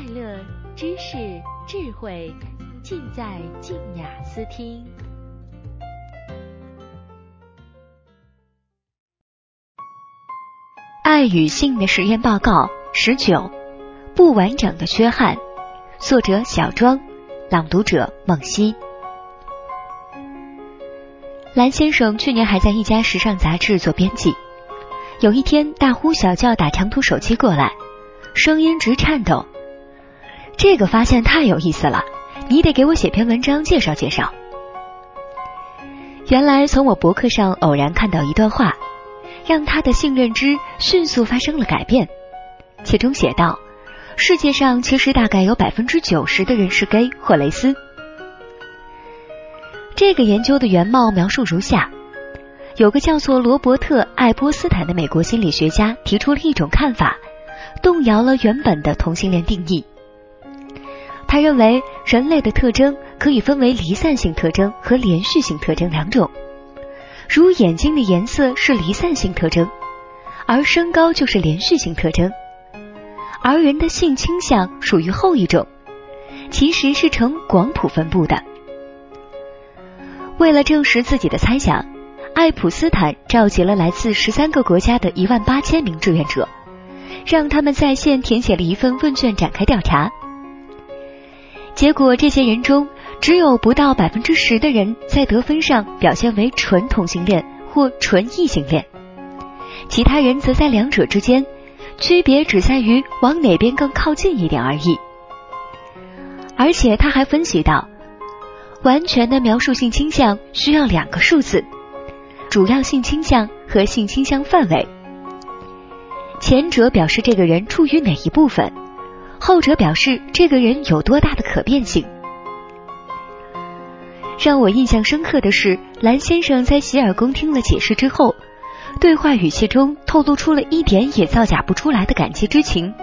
快乐、知识、智慧，尽在静雅思听。爱与性的实验报告十九，不完整的缺憾。作者小庄，朗读者梦溪。蓝先生去年还在一家时尚杂志做编辑，有一天大呼小叫打长途手机过来，声音直颤抖。这个发现太有意思了，你得给我写篇文章介绍介绍。原来从我博客上偶然看到一段话。让他的性认知迅速发生了改变。其中写道：“世界上其实大概有百分之九十的人是 gay 或蕾丝。”这个研究的原貌描述如下：有个叫做罗伯特·爱波斯坦的美国心理学家提出了一种看法，动摇了原本的同性恋定义。他认为人类的特征可以分为离散性特征和连续性特征两种。如眼睛的颜色是离散性特征，而身高就是连续性特征，而人的性倾向属于后一种，其实是呈广谱分布的。为了证实自己的猜想，爱普斯坦召集了来自十三个国家的一万八千名志愿者，让他们在线填写了一份问卷展开调查。结果，这些人中。只有不到百分之十的人在得分上表现为纯同性恋或纯异性恋，其他人则在两者之间，区别只在于往哪边更靠近一点而已。而且他还分析到，完全的描述性倾向需要两个数字：主要性倾向和性倾向范围。前者表示这个人处于哪一部分，后者表示这个人有多大的可变性。让我印象深刻的是，蓝先生在洗耳恭听了解释之后，对话语气中透露出了一点也造假不出来的感激之情。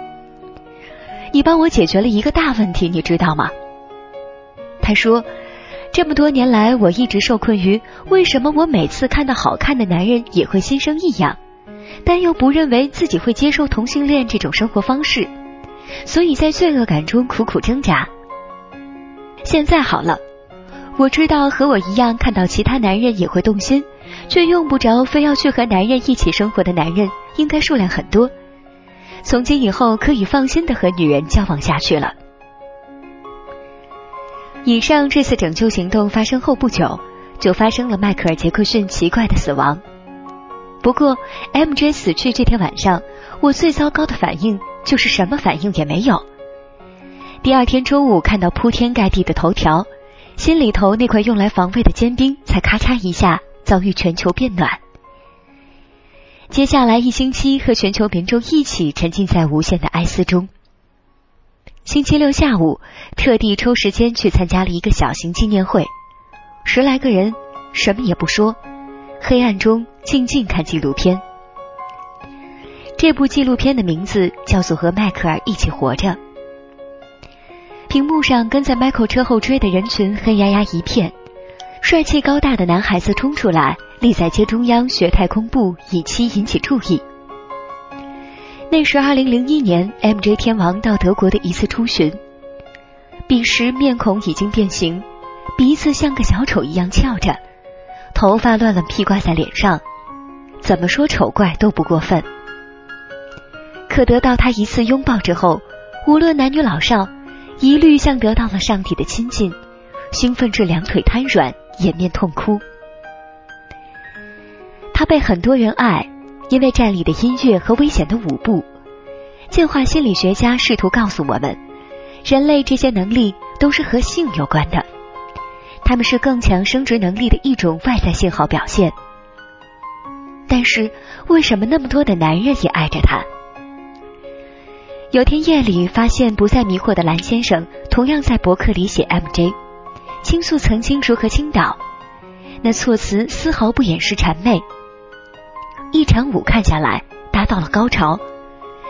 你帮我解决了一个大问题，你知道吗？他说，这么多年来，我一直受困于为什么我每次看到好看的男人也会心生异样，但又不认为自己会接受同性恋这种生活方式，所以在罪恶感中苦苦挣扎。现在好了。我知道和我一样看到其他男人也会动心，却用不着非要去和男人一起生活的男人，应该数量很多。从今以后可以放心的和女人交往下去了。以上这次拯救行动发生后不久，就发生了迈克尔·杰克逊奇怪的死亡。不过，M.J. 死去这天晚上，我最糟糕的反应就是什么反应也没有。第二天中午看到铺天盖地的头条。心里头那块用来防卫的坚冰，才咔嚓一下遭遇全球变暖。接下来一星期，和全球民众一起沉浸在无限的哀思中。星期六下午，特地抽时间去参加了一个小型纪念会，十来个人，什么也不说，黑暗中静静看纪录片。这部纪录片的名字叫做《和迈克尔一起活着》。屏幕上跟在 Michael 车后追的人群黑压压一片，帅气高大的男孩子冲出来，立在街中央学太空步，以期引起注意。那是2001年 MJ 天王到德国的一次出巡，彼时面孔已经变形，鼻子像个小丑一样翘着，头发乱了披挂在脸上，怎么说丑怪都不过分。可得到他一次拥抱之后，无论男女老少。一律像得到了上帝的亲近，兴奋至两腿瘫软，掩面痛哭。他被很多人爱，因为站立的音乐和危险的舞步。进化心理学家试图告诉我们，人类这些能力都是和性有关的，他们是更强生殖能力的一种外在信号表现。但是，为什么那么多的男人也爱着他？有天夜里，发现不再迷惑的蓝先生同样在博客里写 MJ，倾诉曾经如何倾倒，那措辞丝毫不掩饰谄媚。一场舞看下来，达到了高潮，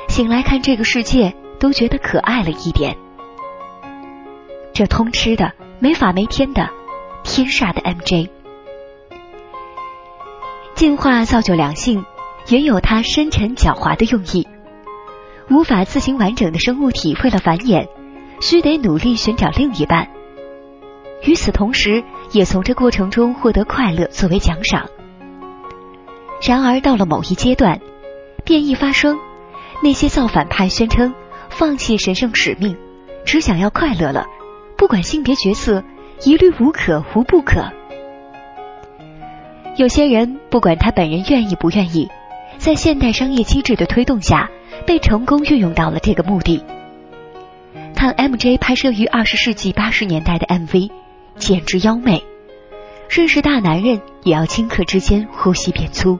醒来看这个世界都觉得可爱了一点。这通吃的没法没天的，天煞的 MJ，进化造就两性，也有它深沉狡猾的用意。无法自行完整的生物体，为了繁衍，需得努力寻找另一半。与此同时，也从这过程中获得快乐作为奖赏。然而，到了某一阶段，变异发生，那些造反派宣称放弃神圣使命，只想要快乐了，不管性别角色，一律无可无不可。有些人不管他本人愿意不愿意，在现代商业机制的推动下，被成功运用到了这个目的。看 MJ 拍摄于二十世纪八十年代的 MV。简直妖媚，认识大男人也要顷刻之间呼吸变粗。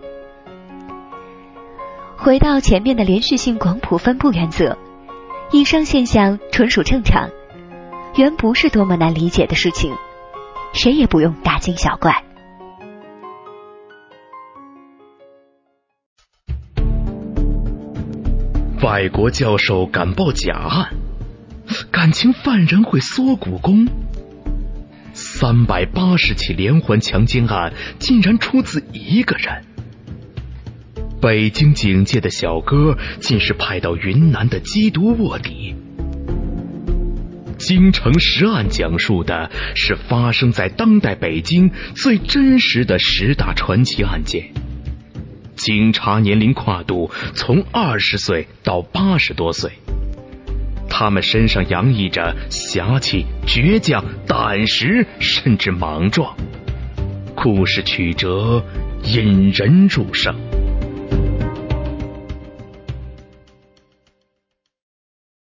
回到前面的连续性广谱分布原则，以上现象纯属正常，原不是多么难理解的事情，谁也不用大惊小怪。外国教授敢报假案，感情犯人会缩骨功。三百八十起连环强奸案竟然出自一个人。北京警界的小哥竟是派到云南的缉毒卧底。京城十案讲述的是发生在当代北京最真实的十大传奇案件。警察年龄跨度从二十岁到八十多岁。他们身上洋溢着侠气、倔强、胆识，甚至莽撞。故事曲折，引人入胜。